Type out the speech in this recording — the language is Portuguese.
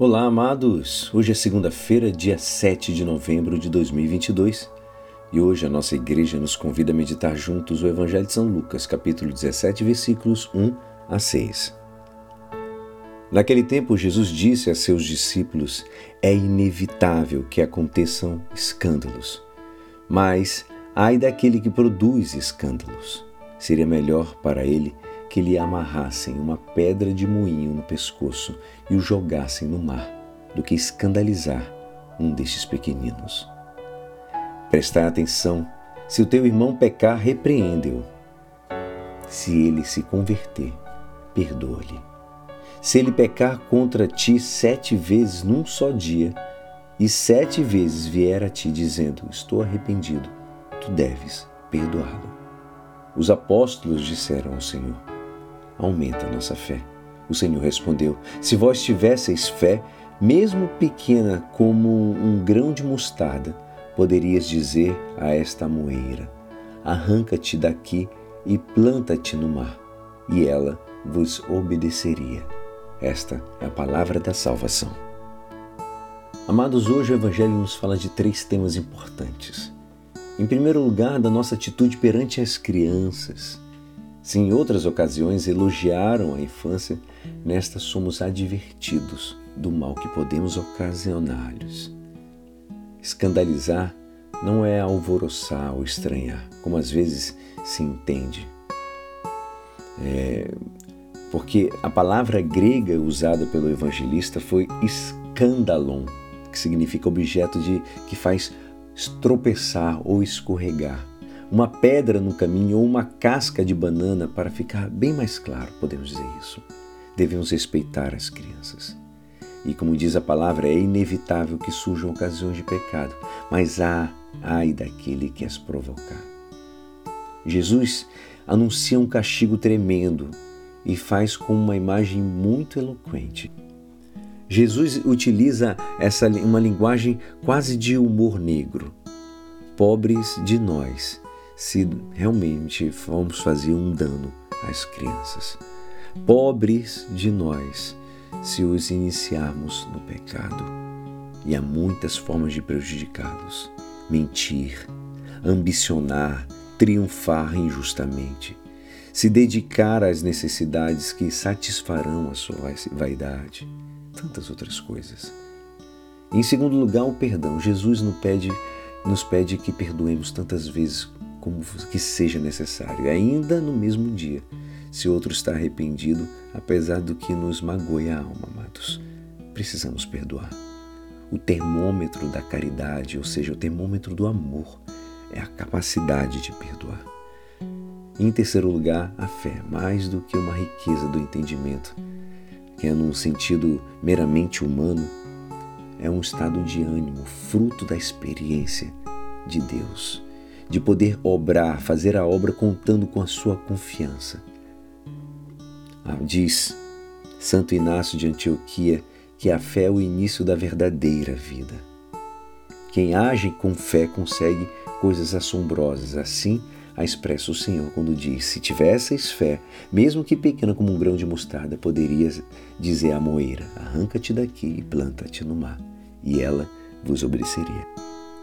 Olá, amados! Hoje é segunda-feira, dia 7 de novembro de 2022 e hoje a nossa igreja nos convida a meditar juntos o Evangelho de São Lucas, capítulo 17, versículos 1 a 6. Naquele tempo, Jesus disse a seus discípulos: É inevitável que aconteçam escândalos, mas ai daquele que produz escândalos. Seria melhor para ele que lhe amarrassem uma pedra de moinho no pescoço e o jogassem no mar, do que escandalizar um destes pequeninos. Prestai atenção: se o teu irmão pecar, repreende-o. Se ele se converter, perdoa-lhe. Se ele pecar contra ti sete vezes num só dia, e sete vezes vier a ti dizendo: Estou arrependido, tu deves perdoá-lo. Os apóstolos disseram ao Senhor: aumenta a nossa fé. O Senhor respondeu: Se vós tivesseis fé, mesmo pequena como um grão de mostarda, poderias dizer a esta moeira: Arranca-te daqui e planta-te no mar, e ela vos obedeceria. Esta é a palavra da salvação. Amados, hoje o Evangelho nos fala de três temas importantes. Em primeiro lugar, da nossa atitude perante as crianças. Se em outras ocasiões elogiaram a infância, nesta somos advertidos do mal que podemos ocasionar-lhes. Escandalizar não é alvoroçar ou estranhar, como às vezes se entende. É, porque a palavra grega usada pelo evangelista foi escandalon, que significa objeto de que faz tropeçar ou escorregar uma pedra no caminho ou uma casca de banana, para ficar bem mais claro, podemos dizer isso. Devemos respeitar as crianças. E como diz a palavra, é inevitável que surjam ocasiões de pecado, mas há ai daquele que as provocar. Jesus anuncia um castigo tremendo e faz com uma imagem muito eloquente. Jesus utiliza essa uma linguagem quase de humor negro. Pobres de nós se realmente vamos fazer um dano às crianças. Pobres de nós se os iniciarmos no pecado. E há muitas formas de prejudicá-los: mentir, ambicionar, triunfar injustamente, se dedicar às necessidades que satisfarão a sua vaidade, tantas outras coisas. Em segundo lugar, o perdão. Jesus nos pede, nos pede que perdoemos tantas vezes como que seja necessário, ainda no mesmo dia, se outro está arrependido, apesar do que nos magoe a alma, amados. Precisamos perdoar. O termômetro da caridade, ou seja, o termômetro do amor, é a capacidade de perdoar. Em terceiro lugar, a fé, mais do que uma riqueza do entendimento, que é num sentido meramente humano, é um estado de ânimo, fruto da experiência de Deus de poder obrar, fazer a obra contando com a sua confiança. Ah, diz Santo Inácio de Antioquia que a fé é o início da verdadeira vida. Quem age com fé consegue coisas assombrosas. Assim a expressa o Senhor quando diz: Se tivesseis fé, mesmo que pequena como um grão de mostarda, poderias dizer à moeira: Arranca-te daqui e planta-te no mar, e ela vos obedeceria.